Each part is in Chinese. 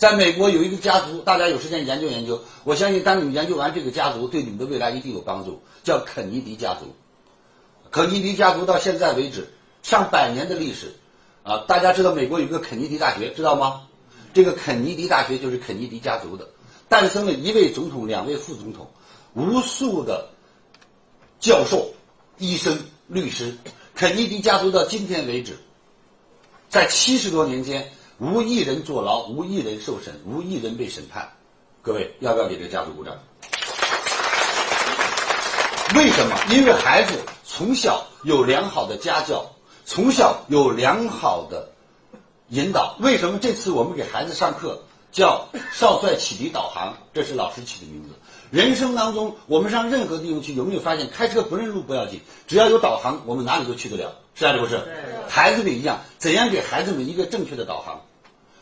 在美国有一个家族，大家有时间研究研究。我相信，当你们研究完这个家族，对你们的未来一定有帮助。叫肯尼迪家族。肯尼迪家族到现在为止上百年的历史，啊，大家知道美国有个肯尼迪大学，知道吗？这个肯尼迪大学就是肯尼迪家族的，诞生了一位总统、两位副总统，无数的教授、医生、律师。肯尼迪家族到今天为止，在七十多年间，无一人坐牢，无一人受审，无一人被审判。各位，要不要给这个家族鼓掌？为什么？因为孩子从小有良好的家教，从小有良好的引导。为什么这次我们给孩子上课叫“少帅启迪导航”？这是老师起的名字。人生当中，我们上任何地方去，有没有发现开车不认路不要紧，只要有导航，我们哪里都去得了，是还是不是？孩子们一样，怎样给孩子们一个正确的导航？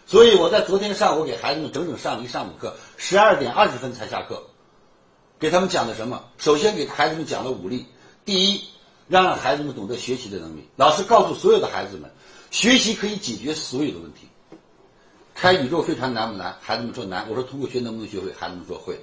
所以我在昨天上午给孩子们整整上了一上午课，十二点二十分才下课。给他们讲的什么？首先给孩子们讲了五例。第一，让孩子们懂得学习的能力。老师告诉所有的孩子们，学习可以解决所有的问题。开宇宙飞船难不难？孩子们说难。我说通过学能不能学会？孩子们说会。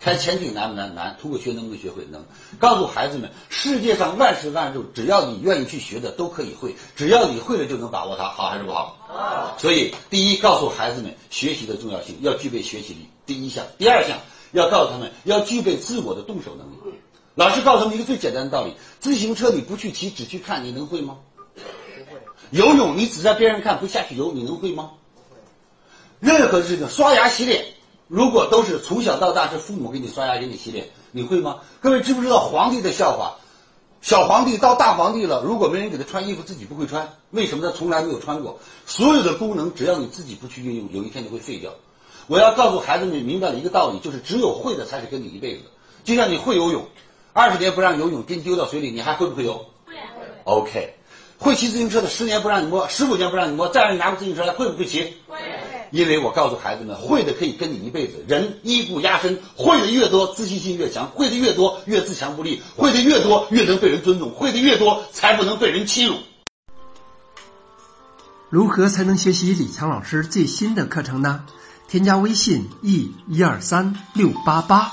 开潜艇难不难？难。通过学能不能学会？能。告诉孩子们，世界上万事万物，只要你愿意去学的，都可以会。只要你会了，就能把握它。好还是不好？好。所以，第一，告诉孩子们学习的重要性，要具备学习力。第一项，第二项。要告诉他们，要具备自我的动手能力。老师告诉他们一个最简单的道理：自行车你不去骑，只去看，你能会吗？不会。游泳你只在边上看，不下去游，你能会吗？任何事情，刷牙洗脸，如果都是从小到大是父母给你刷牙给你洗脸，你会吗？各位知不知道皇帝的笑话？小皇帝到大皇帝了，如果没人给他穿衣服，自己不会穿，为什么他从来没有穿过？所有的功能，只要你自己不去运用，有一天就会废掉。我要告诉孩子们明白了一个道理，就是只有会的才是跟你一辈子的。就像你会游泳，二十年不让游泳，给你丢到水里，你还会不会游？会。OK，会骑自行车的，十年不让你摸，十五年不让你摸，再让你拿个自行车来，会不会骑？会。因为我告诉孩子们，会的可以跟你一辈子。人一步压身，会的越多，自信心越强；会的越多，越自强不立；会的越多，越能被人尊重；会的越多，才不能被人欺辱。如何才能学习李强老师最新的课程呢？添加微信 e 一二三六八八，